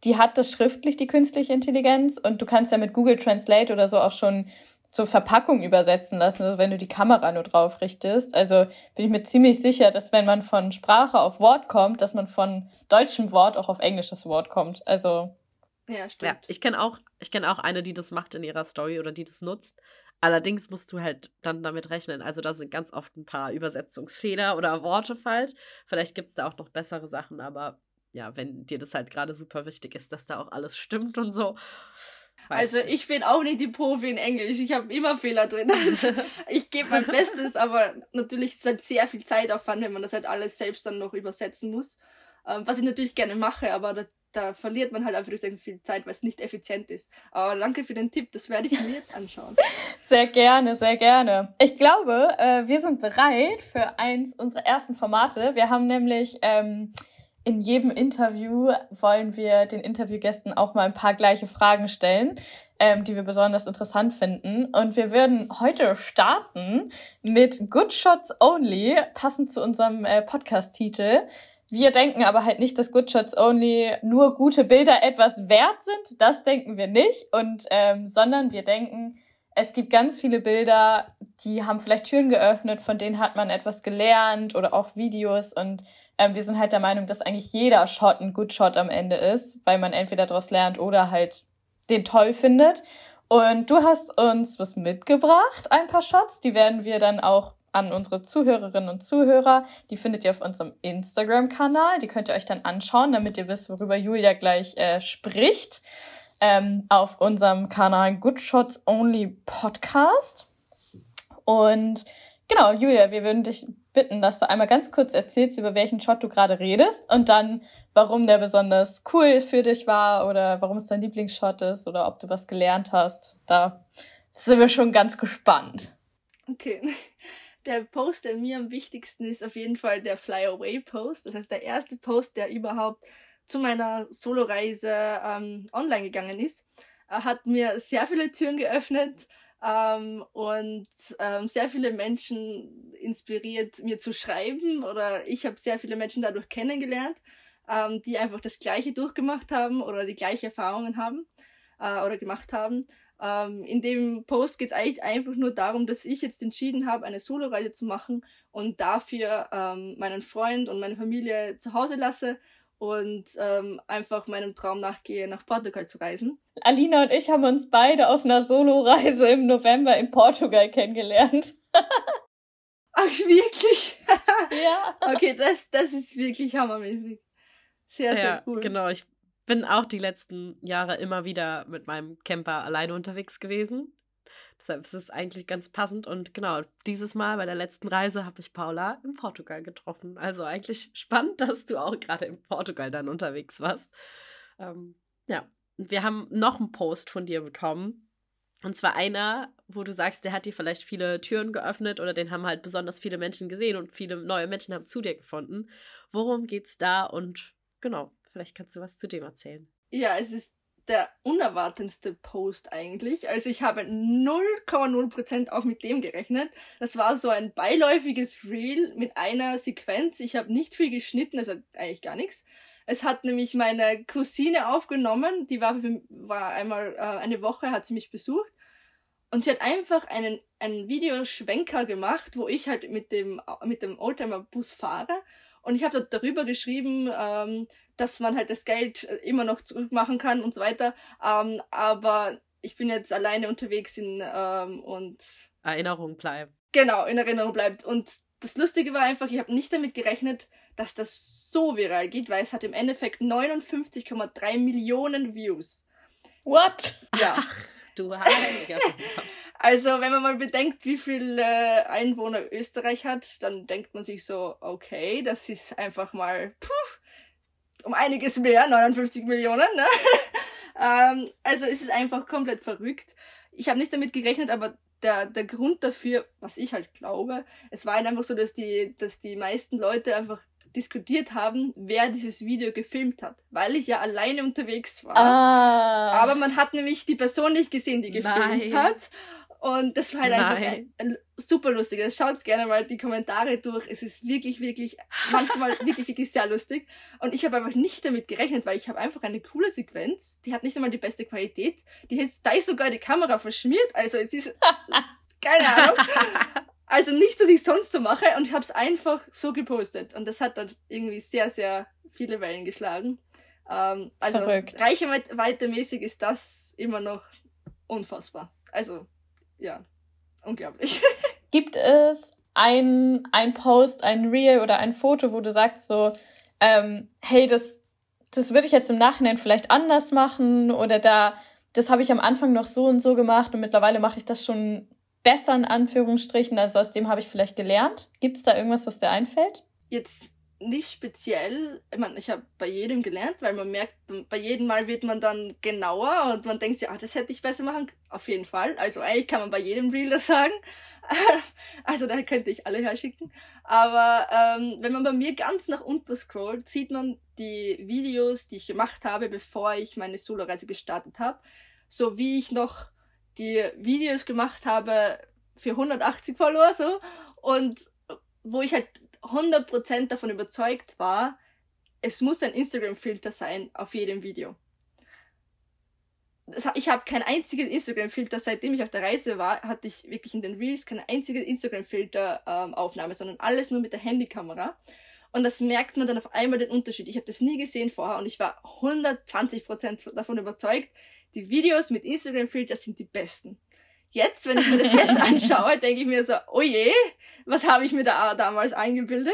die hat das schriftlich, die künstliche Intelligenz, und du kannst ja mit Google Translate oder so auch schon so Verpackung übersetzen lassen, also wenn du die Kamera nur drauf richtest. Also bin ich mir ziemlich sicher, dass wenn man von Sprache auf Wort kommt, dass man von deutschem Wort auch auf englisches Wort kommt. Also ja, stimmt. Ja, ich kenne auch, ich kenne auch eine, die das macht in ihrer Story oder die das nutzt. Allerdings musst du halt dann damit rechnen. Also da sind ganz oft ein paar Übersetzungsfehler oder Worte falsch. Vielleicht gibt es da auch noch bessere Sachen, aber ja, wenn dir das halt gerade super wichtig ist, dass da auch alles stimmt und so. weiß Also ich bin auch nicht die Profi in Englisch. Ich habe immer Fehler drin. Also ich gebe mein Bestes, aber natürlich ist es halt sehr viel Zeitaufwand, wenn man das halt alles selbst dann noch übersetzen muss. Ähm, was ich natürlich gerne mache, aber da, verliert man halt einfach sehr viel Zeit, weil es nicht effizient ist. Aber danke für den Tipp, das werde ich mir jetzt anschauen. Sehr gerne, sehr gerne. Ich glaube, äh, wir sind bereit für eins unserer ersten Formate. Wir haben nämlich ähm, in jedem Interview wollen wir den Interviewgästen auch mal ein paar gleiche Fragen stellen, ähm, die wir besonders interessant finden. Und wir würden heute starten mit Good Shots Only, passend zu unserem äh, Podcast-Titel. Wir denken aber halt nicht, dass Good Shots Only nur gute Bilder etwas wert sind. Das denken wir nicht. Und ähm, sondern wir denken, es gibt ganz viele Bilder, die haben vielleicht Türen geöffnet, von denen hat man etwas gelernt oder auch Videos. Und ähm, wir sind halt der Meinung, dass eigentlich jeder Shot ein Good Shot am Ende ist, weil man entweder daraus lernt oder halt den toll findet. Und du hast uns was mitgebracht, ein paar Shots, die werden wir dann auch an unsere Zuhörerinnen und Zuhörer. Die findet ihr auf unserem Instagram-Kanal. Die könnt ihr euch dann anschauen, damit ihr wisst, worüber Julia gleich äh, spricht. Ähm, auf unserem Kanal Good Shots Only Podcast. Und genau, Julia, wir würden dich bitten, dass du einmal ganz kurz erzählst, über welchen Shot du gerade redest und dann, warum der besonders cool für dich war oder warum es dein Lieblingsshot ist oder ob du was gelernt hast. Da sind wir schon ganz gespannt. Okay. Der Post, der mir am wichtigsten ist, auf jeden Fall der Fly Away Post. Das heißt, der erste Post, der überhaupt zu meiner Soloreise ähm, online gegangen ist, äh, hat mir sehr viele Türen geöffnet ähm, und ähm, sehr viele Menschen inspiriert, mir zu schreiben. Oder ich habe sehr viele Menschen dadurch kennengelernt, ähm, die einfach das Gleiche durchgemacht haben oder die gleiche Erfahrungen haben äh, oder gemacht haben. Ähm, in dem Post geht es eigentlich einfach nur darum, dass ich jetzt entschieden habe, eine Soloreise zu machen und dafür ähm, meinen Freund und meine Familie zu Hause lasse und ähm, einfach meinem Traum nachgehe, nach Portugal zu reisen. Alina und ich haben uns beide auf einer Soloreise im November in Portugal kennengelernt. Ach, wirklich? ja. Okay, das, das ist wirklich hammermäßig. Sehr, sehr ja, cool. Genau, ich bin auch die letzten Jahre immer wieder mit meinem Camper alleine unterwegs gewesen. Deshalb ist es eigentlich ganz passend. Und genau, dieses Mal bei der letzten Reise habe ich Paula in Portugal getroffen. Also eigentlich spannend, dass du auch gerade in Portugal dann unterwegs warst. Ähm, ja, wir haben noch einen Post von dir bekommen. Und zwar einer, wo du sagst, der hat dir vielleicht viele Türen geöffnet oder den haben halt besonders viele Menschen gesehen und viele neue Menschen haben zu dir gefunden. Worum geht's da? Und genau, vielleicht kannst du was zu dem erzählen. Ja, es ist der unerwartetste Post eigentlich. Also ich habe 0,0% auch mit dem gerechnet. Das war so ein beiläufiges Reel mit einer Sequenz. Ich habe nicht viel geschnitten, also eigentlich gar nichts. Es hat nämlich meine Cousine aufgenommen, die war, war einmal äh, eine Woche, hat sie mich besucht. Und sie hat einfach einen, einen Videoschwenker gemacht, wo ich halt mit dem, mit dem Oldtimer-Bus fahre. Und ich habe dort darüber geschrieben, ähm, dass man halt das Geld immer noch zurückmachen kann und so weiter. Ähm, aber ich bin jetzt alleine unterwegs in, ähm, und Erinnerung bleibt. Genau, in Erinnerung bleibt. Und das Lustige war einfach, ich habe nicht damit gerechnet, dass das so viral geht, weil es hat im Endeffekt 59,3 Millionen Views. What? Ja. Ach, du Heiliger. Also, wenn man mal bedenkt, wie viele äh, Einwohner Österreich hat, dann denkt man sich so, okay, das ist einfach mal puh, um einiges mehr, 59 Millionen. Ne? ähm, also es ist einfach komplett verrückt. Ich habe nicht damit gerechnet, aber der, der Grund dafür, was ich halt glaube, es war halt einfach so, dass die, dass die meisten Leute einfach diskutiert haben, wer dieses Video gefilmt hat, weil ich ja alleine unterwegs war. Ah. Aber man hat nämlich die Person nicht gesehen, die gefilmt Nein. hat. Und das war halt einfach Nein. ein, ein super lustig. Schaut gerne mal die Kommentare durch. Es ist wirklich, wirklich, manchmal wirklich, wirklich sehr lustig. Und ich habe einfach nicht damit gerechnet, weil ich habe einfach eine coole Sequenz. Die hat nicht einmal die beste Qualität. Die ist, da ist sogar die Kamera verschmiert. Also es ist, keine Ahnung. Also nichts, was ich sonst so mache. Und ich habe es einfach so gepostet. Und das hat dann irgendwie sehr, sehr viele Wellen geschlagen. Ähm, also Verrückt. reichweitemäßig ist das immer noch unfassbar. Also, ja, unglaublich. Gibt es ein, ein Post, ein Reel oder ein Foto, wo du sagst so, ähm, hey, das, das würde ich jetzt im Nachhinein vielleicht anders machen oder da, das habe ich am Anfang noch so und so gemacht und mittlerweile mache ich das schon besser in Anführungsstrichen, also aus dem habe ich vielleicht gelernt. Gibt es da irgendwas, was dir einfällt? Jetzt nicht speziell, ich meine, ich habe bei jedem gelernt, weil man merkt, bei jedem Mal wird man dann genauer und man denkt sich, ah, das hätte ich besser machen. Auf jeden Fall. Also eigentlich kann man bei jedem Reel das sagen. also da könnte ich alle herschicken. Aber ähm, wenn man bei mir ganz nach unten scrollt, sieht man die Videos, die ich gemacht habe, bevor ich meine Solo-Reise gestartet habe. So wie ich noch die Videos gemacht habe für 180 Follower so und wo ich halt 100% davon überzeugt war, es muss ein Instagram-Filter sein auf jedem Video. Ich habe keinen einzigen Instagram-Filter, seitdem ich auf der Reise war, hatte ich wirklich in den Reels keine einzige Instagram-Filter-Aufnahme, sondern alles nur mit der Handykamera. Und das merkt man dann auf einmal den Unterschied. Ich habe das nie gesehen vorher und ich war 120% davon überzeugt, die Videos mit Instagram-Filter sind die besten. Jetzt, wenn ich mir das jetzt anschaue, denke ich mir so, oh je, was habe ich mir da damals eingebildet?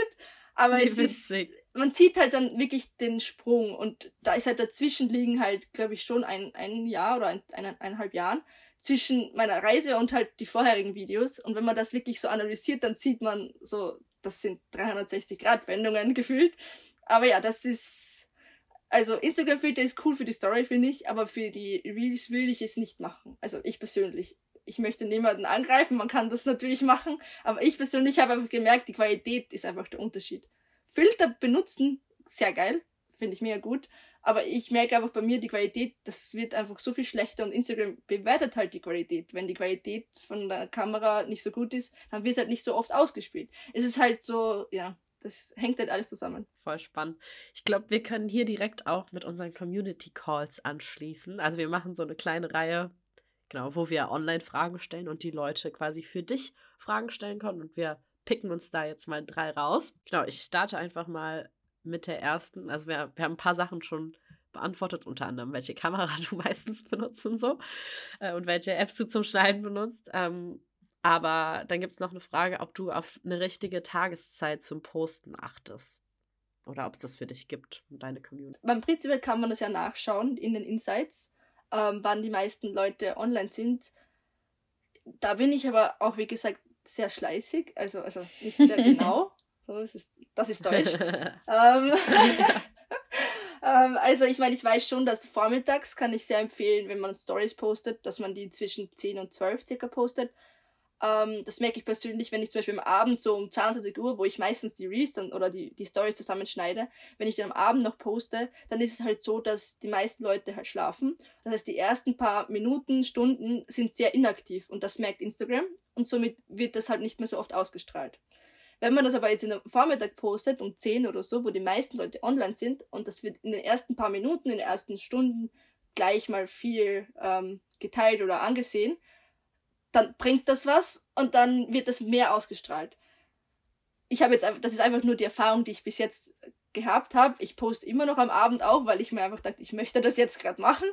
Aber Wie es witzig. ist, man sieht halt dann wirklich den Sprung und da ist halt dazwischen liegen halt, glaube ich, schon ein, ein Jahr oder ein, ein, eineinhalb Jahren zwischen meiner Reise und halt die vorherigen Videos. Und wenn man das wirklich so analysiert, dann sieht man so, das sind 360 Grad Wendungen gefühlt. Aber ja, das ist, also Instagram-Filter ist cool für die Story, finde ich, aber für die Reels würde ich es nicht machen. Also ich persönlich. Ich möchte niemanden angreifen, man kann das natürlich machen, aber ich persönlich habe einfach gemerkt, die Qualität ist einfach der Unterschied. Filter benutzen, sehr geil, finde ich mega gut, aber ich merke einfach bei mir die Qualität, das wird einfach so viel schlechter und Instagram bewertet halt die Qualität. Wenn die Qualität von der Kamera nicht so gut ist, dann wird halt nicht so oft ausgespielt. Es ist halt so, ja, das hängt halt alles zusammen. Voll spannend. Ich glaube, wir können hier direkt auch mit unseren Community Calls anschließen. Also wir machen so eine kleine Reihe, genau, wo wir online Fragen stellen und die Leute quasi für dich Fragen stellen können und wir picken uns da jetzt mal drei raus. Genau, ich starte einfach mal mit der ersten. Also wir, wir haben ein paar Sachen schon beantwortet, unter anderem, welche Kamera du meistens benutzt und so äh, und welche Apps du zum Schneiden benutzt. Ähm, aber dann gibt es noch eine Frage, ob du auf eine richtige Tageszeit zum Posten achtest. Oder ob es das für dich gibt und deine Community. Beim prinzipiell kann man das ja nachschauen in den Insights, ähm, wann die meisten Leute online sind. Da bin ich aber auch, wie gesagt, sehr schleißig, also, also nicht sehr genau. Das, ist, das ist Deutsch. ähm, ähm, also ich meine, ich weiß schon, dass vormittags kann ich sehr empfehlen, wenn man Stories postet, dass man die zwischen 10 und 12 circa postet. Ähm, das merke ich persönlich, wenn ich zum Beispiel am Abend so um 22 Uhr, wo ich meistens die Reels dann oder die, die Stories zusammenschneide, wenn ich dann am Abend noch poste, dann ist es halt so, dass die meisten Leute halt schlafen. Das heißt, die ersten paar Minuten, Stunden sind sehr inaktiv und das merkt Instagram und somit wird das halt nicht mehr so oft ausgestrahlt. Wenn man das aber jetzt in der Vormittag postet, um 10 oder so, wo die meisten Leute online sind und das wird in den ersten paar Minuten, in den ersten Stunden gleich mal viel ähm, geteilt oder angesehen, dann bringt das was und dann wird das mehr ausgestrahlt. Ich habe jetzt einfach, das ist einfach nur die Erfahrung, die ich bis jetzt gehabt habe. Ich poste immer noch am Abend auch, weil ich mir einfach dachte, ich möchte das jetzt gerade machen.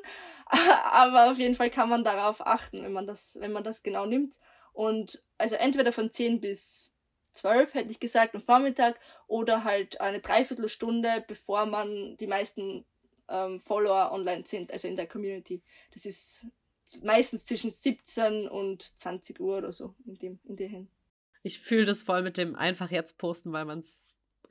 Aber auf jeden Fall kann man darauf achten, wenn man das, wenn man das genau nimmt. Und also entweder von 10 bis zwölf, hätte ich gesagt, am Vormittag oder halt eine Dreiviertelstunde, bevor man die meisten ähm, Follower online sind, also in der Community. Das ist meistens zwischen 17 und 20 Uhr oder so in dem in der hin. Ich fühle das voll mit dem einfach jetzt posten, weil man es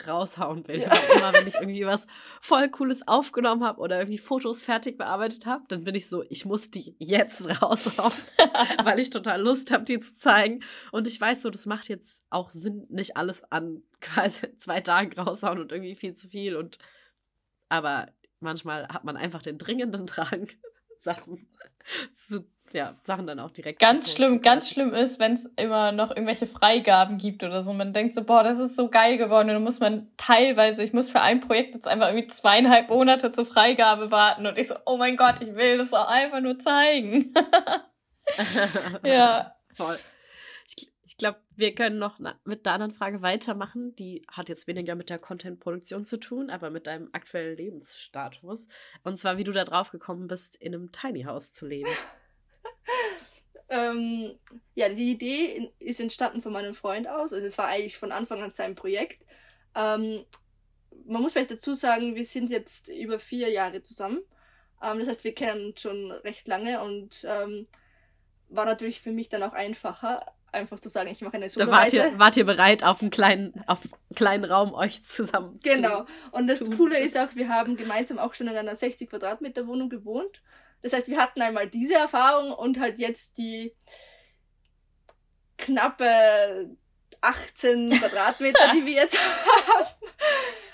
raushauen will. Ja. Immer, wenn ich irgendwie was voll Cooles aufgenommen habe oder irgendwie Fotos fertig bearbeitet habe, dann bin ich so, ich muss die jetzt raushauen, weil ich total Lust habe, die zu zeigen. Und ich weiß so, das macht jetzt auch Sinn, nicht alles an quasi zwei Tagen raushauen und irgendwie viel zu viel. Und aber manchmal hat man einfach den dringenden Drang, Sachen zu ja, Sachen dann auch direkt. Ganz schlimm, ganz schlimm ist, wenn es immer noch irgendwelche Freigaben gibt oder so. Man denkt so, boah, das ist so geil geworden. Und dann muss man teilweise, ich muss für ein Projekt jetzt einfach irgendwie zweieinhalb Monate zur Freigabe warten. Und ich so, oh mein Gott, ich will das auch einfach nur zeigen. ja. Voll. Ich, glaube, wir können noch mit der anderen Frage weitermachen. Die hat jetzt weniger mit der Content-Produktion zu tun, aber mit deinem aktuellen Lebensstatus. Und zwar, wie du da drauf gekommen bist, in einem Tiny House zu leben. ähm, ja, die Idee ist entstanden von meinem Freund aus. Also es war eigentlich von Anfang an sein Projekt. Ähm, man muss vielleicht dazu sagen, wir sind jetzt über vier Jahre zusammen. Ähm, das heißt, wir kennen schon recht lange und ähm, war natürlich für mich dann auch einfacher, einfach zu sagen, ich mache eine Solo Da wart ihr, wart ihr bereit, auf einen kleinen, auf einen kleinen Raum euch zusammen Genau. Und das tun. Coole ist auch, wir haben gemeinsam auch schon in einer 60 Quadratmeter Wohnung gewohnt. Das heißt, wir hatten einmal diese Erfahrung und halt jetzt die knappe 18 Quadratmeter, die wir jetzt haben.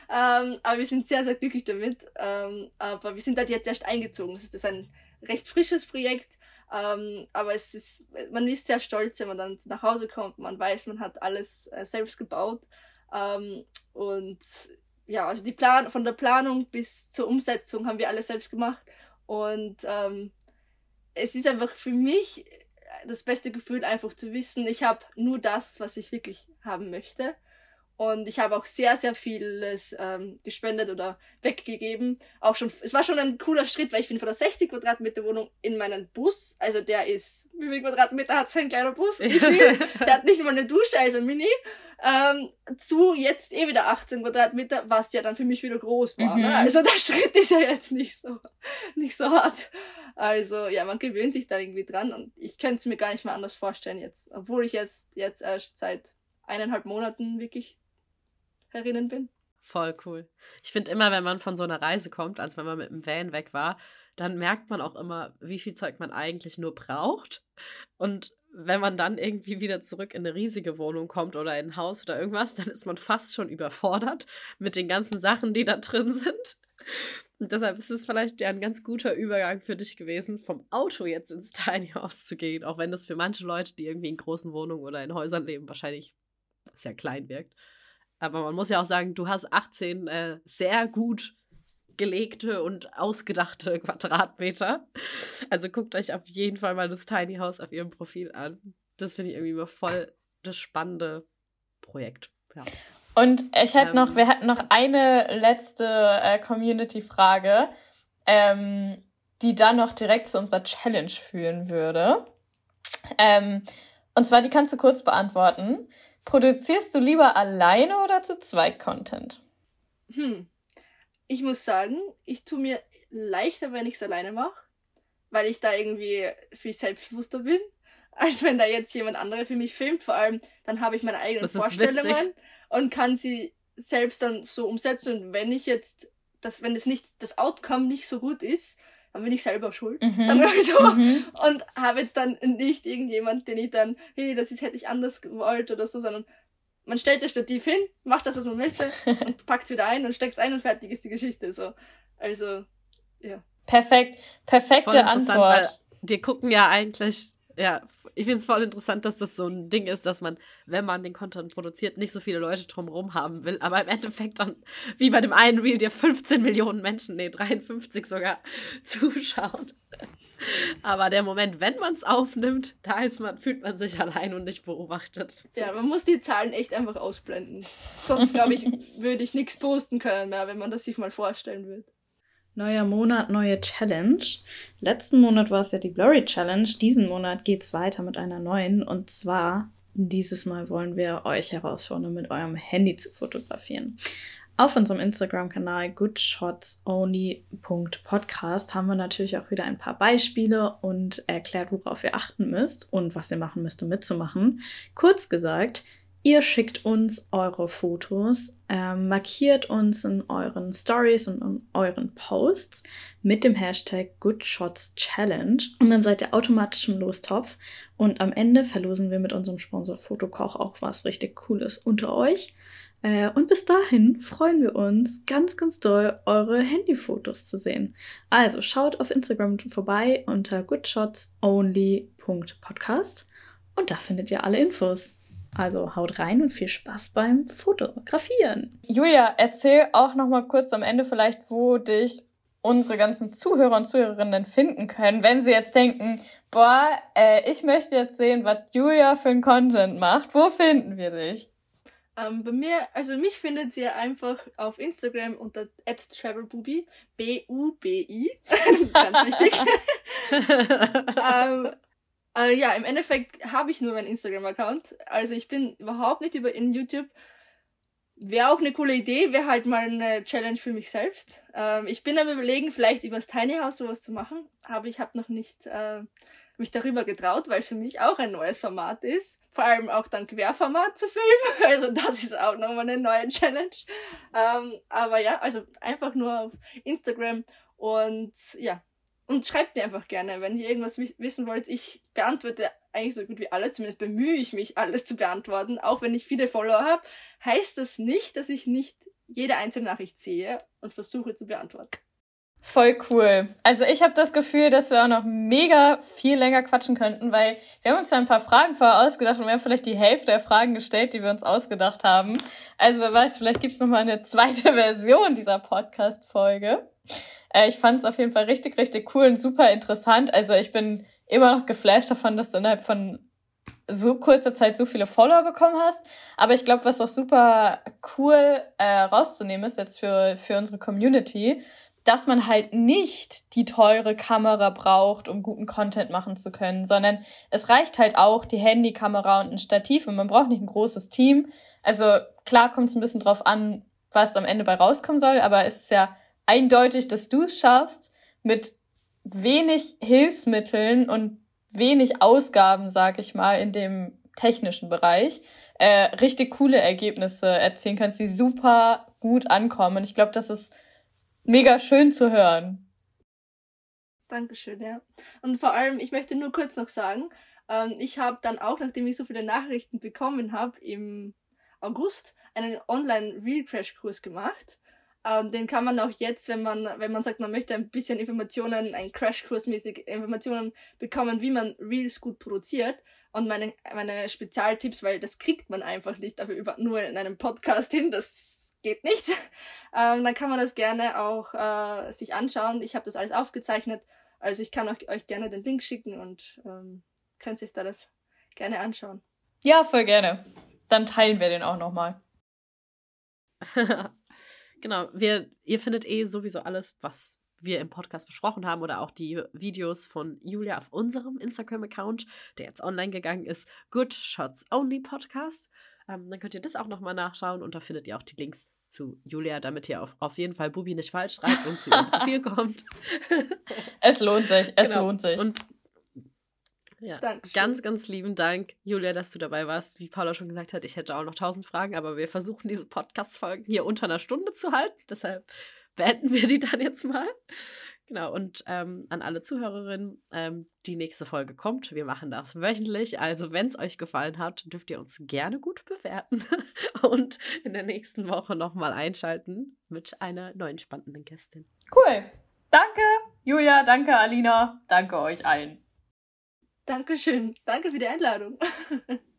Ähm, aber wir sind sehr, sehr glücklich damit. Ähm, aber wir sind halt jetzt erst eingezogen. Das ist ein recht frisches Projekt. Ähm, aber es ist, man ist sehr stolz, wenn man dann nach Hause kommt. Man weiß, man hat alles äh, selbst gebaut. Ähm, und ja, also die Plan von der Planung bis zur Umsetzung haben wir alles selbst gemacht. Und ähm, es ist einfach für mich das beste Gefühl, einfach zu wissen, ich habe nur das, was ich wirklich haben möchte. Und ich habe auch sehr, sehr vieles ähm, gespendet oder weggegeben. Auch schon, es war schon ein cooler Schritt, weil ich bin von der 60 Quadratmeter Wohnung in meinen Bus, also der ist, wie viel Quadratmeter hat so ein kleiner Bus? Wie viel? der hat nicht mal eine Dusche, also mini, ähm, zu jetzt eh wieder 18 Quadratmeter, was ja dann für mich wieder groß war. Ne? Mhm. Ne? Also der Schritt ist ja jetzt nicht so, nicht so hart. Also ja, man gewöhnt sich da irgendwie dran und ich könnte es mir gar nicht mehr anders vorstellen jetzt, obwohl ich jetzt, jetzt erst seit eineinhalb Monaten wirklich herinnen bin. Voll cool. Ich finde immer, wenn man von so einer Reise kommt, als wenn man mit dem Van weg war, dann merkt man auch immer, wie viel Zeug man eigentlich nur braucht. Und wenn man dann irgendwie wieder zurück in eine riesige Wohnung kommt oder in ein Haus oder irgendwas, dann ist man fast schon überfordert mit den ganzen Sachen, die da drin sind. Und deshalb ist es vielleicht ja ein ganz guter Übergang für dich gewesen, vom Auto jetzt ins Tiny House zu gehen, auch wenn das für manche Leute, die irgendwie in großen Wohnungen oder in Häusern leben, wahrscheinlich sehr klein wirkt. Aber man muss ja auch sagen, du hast 18 äh, sehr gut gelegte und ausgedachte Quadratmeter. Also guckt euch auf jeden Fall mal das Tiny House auf ihrem Profil an. Das finde ich irgendwie immer voll das spannende Projekt. Ja. Und ich hätte ähm, noch, wir hätten noch eine letzte äh, Community-Frage, ähm, die dann noch direkt zu unserer Challenge führen würde. Ähm, und zwar, die kannst du kurz beantworten. Produzierst du lieber alleine oder zu zweit Content? Hm. Ich muss sagen, ich tue mir leichter, wenn ich es alleine mache, weil ich da irgendwie viel selbstbewusster bin, als wenn da jetzt jemand andere für mich filmt. Vor allem, dann habe ich meine eigenen Vorstellungen und kann sie selbst dann so umsetzen. Und wenn ich jetzt, das, wenn es nicht, das Outcome nicht so gut ist, dann bin ich selber schuld, mhm. sagen wir mal so. Mhm. Und habe jetzt dann nicht irgendjemand, den ich dann, hey, das ist, hätte ich anders gewollt oder so, sondern man stellt das Stativ hin, macht das, was man möchte und packt es wieder ein und steckt es ein und fertig ist die Geschichte. So. Also, ja. Perfekt. Perfekte Antwort. Die gucken ja eigentlich, ja, ich finde es voll interessant, dass das so ein Ding ist, dass man, wenn man den Content produziert, nicht so viele Leute drumherum haben will, aber im Endeffekt dann, wie bei dem einen Reel, dir 15 Millionen Menschen, nee, 53 sogar, zuschauen. Aber der Moment, wenn man es aufnimmt, da ist man, fühlt man sich allein und nicht beobachtet. Ja, man muss die Zahlen echt einfach ausblenden. Sonst, glaube ich, würde ich nichts posten können mehr, wenn man das sich mal vorstellen würde. Neuer Monat, neue Challenge. Letzten Monat war es ja die Blurry Challenge. Diesen Monat geht es weiter mit einer neuen. Und zwar dieses Mal wollen wir euch herausfordern, mit eurem Handy zu fotografieren. Auf unserem Instagram-Kanal goodshotsonly.podcast haben wir natürlich auch wieder ein paar Beispiele und erklärt, worauf ihr achten müsst und was ihr machen müsst, um mitzumachen. Kurz gesagt, Ihr schickt uns eure Fotos, äh, markiert uns in euren Stories und in euren Posts mit dem Hashtag GoodShotsChallenge und dann seid ihr automatisch im Lostopf und am Ende verlosen wir mit unserem Sponsor Fotokoch auch was richtig Cooles unter euch. Äh, und bis dahin freuen wir uns ganz, ganz doll, eure Handyfotos zu sehen. Also schaut auf Instagram vorbei unter goodshotsonly.podcast und da findet ihr alle Infos. Also haut rein und viel Spaß beim Fotografieren. Julia, erzähl auch noch mal kurz am Ende vielleicht, wo dich unsere ganzen Zuhörer und Zuhörerinnen finden können, wenn sie jetzt denken, boah, äh, ich möchte jetzt sehen, was Julia für ein Content macht. Wo finden wir dich? Ähm, bei mir, also mich findet ihr einfach auf Instagram unter @travelbubi, B-U-B-I, ganz wichtig. ähm, äh, ja, im Endeffekt habe ich nur meinen Instagram-Account. Also ich bin überhaupt nicht über in YouTube. Wäre auch eine coole Idee, wäre halt mal eine Challenge für mich selbst. Ähm, ich bin am überlegen, vielleicht übers Tiny House sowas zu machen, aber ich habe noch nicht äh, mich darüber getraut, weil es für mich auch ein neues Format ist. Vor allem auch dann Querformat zu filmen. Also das ist auch nochmal eine neue Challenge. Ähm, aber ja, also einfach nur auf Instagram und ja, und schreibt mir einfach gerne, wenn ihr irgendwas wissen wollt. Ich beantworte eigentlich so gut wie alles, zumindest bemühe ich mich, alles zu beantworten. Auch wenn ich viele Follower habe, heißt das nicht, dass ich nicht jede einzelne Nachricht sehe und versuche zu beantworten. Voll cool. Also ich habe das Gefühl, dass wir auch noch mega viel länger quatschen könnten, weil wir haben uns ja ein paar Fragen vorher ausgedacht und wir haben vielleicht die Hälfte der Fragen gestellt, die wir uns ausgedacht haben. Also wer weiß, vielleicht gibt's noch mal eine zweite Version dieser Podcast-Folge. Äh, ich fand es auf jeden Fall richtig, richtig cool und super interessant. Also ich bin immer noch geflasht davon, dass du innerhalb von so kurzer Zeit so viele Follower bekommen hast. Aber ich glaube, was auch super cool äh, rauszunehmen ist jetzt für, für unsere Community, dass man halt nicht die teure Kamera braucht, um guten Content machen zu können, sondern es reicht halt auch die Handykamera und ein Stativ und man braucht nicht ein großes Team. Also klar kommt es ein bisschen drauf an, was am Ende bei rauskommen soll, aber es ist ja eindeutig, dass du es schaffst, mit wenig Hilfsmitteln und wenig Ausgaben, sag ich mal, in dem technischen Bereich, äh, richtig coole Ergebnisse erzielen kannst, die super gut ankommen. Und ich glaube, das ist mega schön zu hören. Dankeschön, ja. Und vor allem, ich möchte nur kurz noch sagen, ähm, ich habe dann auch, nachdem ich so viele Nachrichten bekommen habe, im August einen Online-Real-Crash-Kurs gemacht. Ähm, den kann man auch jetzt, wenn man, wenn man sagt, man möchte ein bisschen Informationen, ein Crashkurs-mäßig Informationen bekommen, wie man Reels gut produziert und meine, meine Spezialtipps, weil das kriegt man einfach nicht dafür über, nur in einem Podcast hin, das geht nicht. Ähm, dann kann man das gerne auch äh, sich anschauen. Ich habe das alles aufgezeichnet, also ich kann euch, euch gerne den Link schicken und ähm, könnt sich da das gerne anschauen. Ja, voll gerne. Dann teilen wir den auch nochmal. Genau, wir, ihr findet eh sowieso alles, was wir im Podcast besprochen haben oder auch die Videos von Julia auf unserem Instagram-Account, der jetzt online gegangen ist, Good Shots Only Podcast. Ähm, dann könnt ihr das auch nochmal nachschauen und da findet ihr auch die Links zu Julia, damit ihr auf, auf jeden Fall Bubi nicht falsch schreibt und zu ihrem Profil kommt. es lohnt sich, es genau. lohnt sich. Und ja, Dankeschön. ganz, ganz lieben Dank, Julia, dass du dabei warst. Wie Paula schon gesagt hat, ich hätte auch noch tausend Fragen, aber wir versuchen diese Podcast-Folgen hier unter einer Stunde zu halten. Deshalb beenden wir die dann jetzt mal. Genau, und ähm, an alle Zuhörerinnen, ähm, die nächste Folge kommt. Wir machen das wöchentlich. Also, wenn es euch gefallen hat, dürft ihr uns gerne gut bewerten und in der nächsten Woche nochmal einschalten mit einer neuen spannenden Gästin. Cool. Danke, Julia. Danke, Alina. Danke euch allen. Dankeschön. Danke für die Einladung.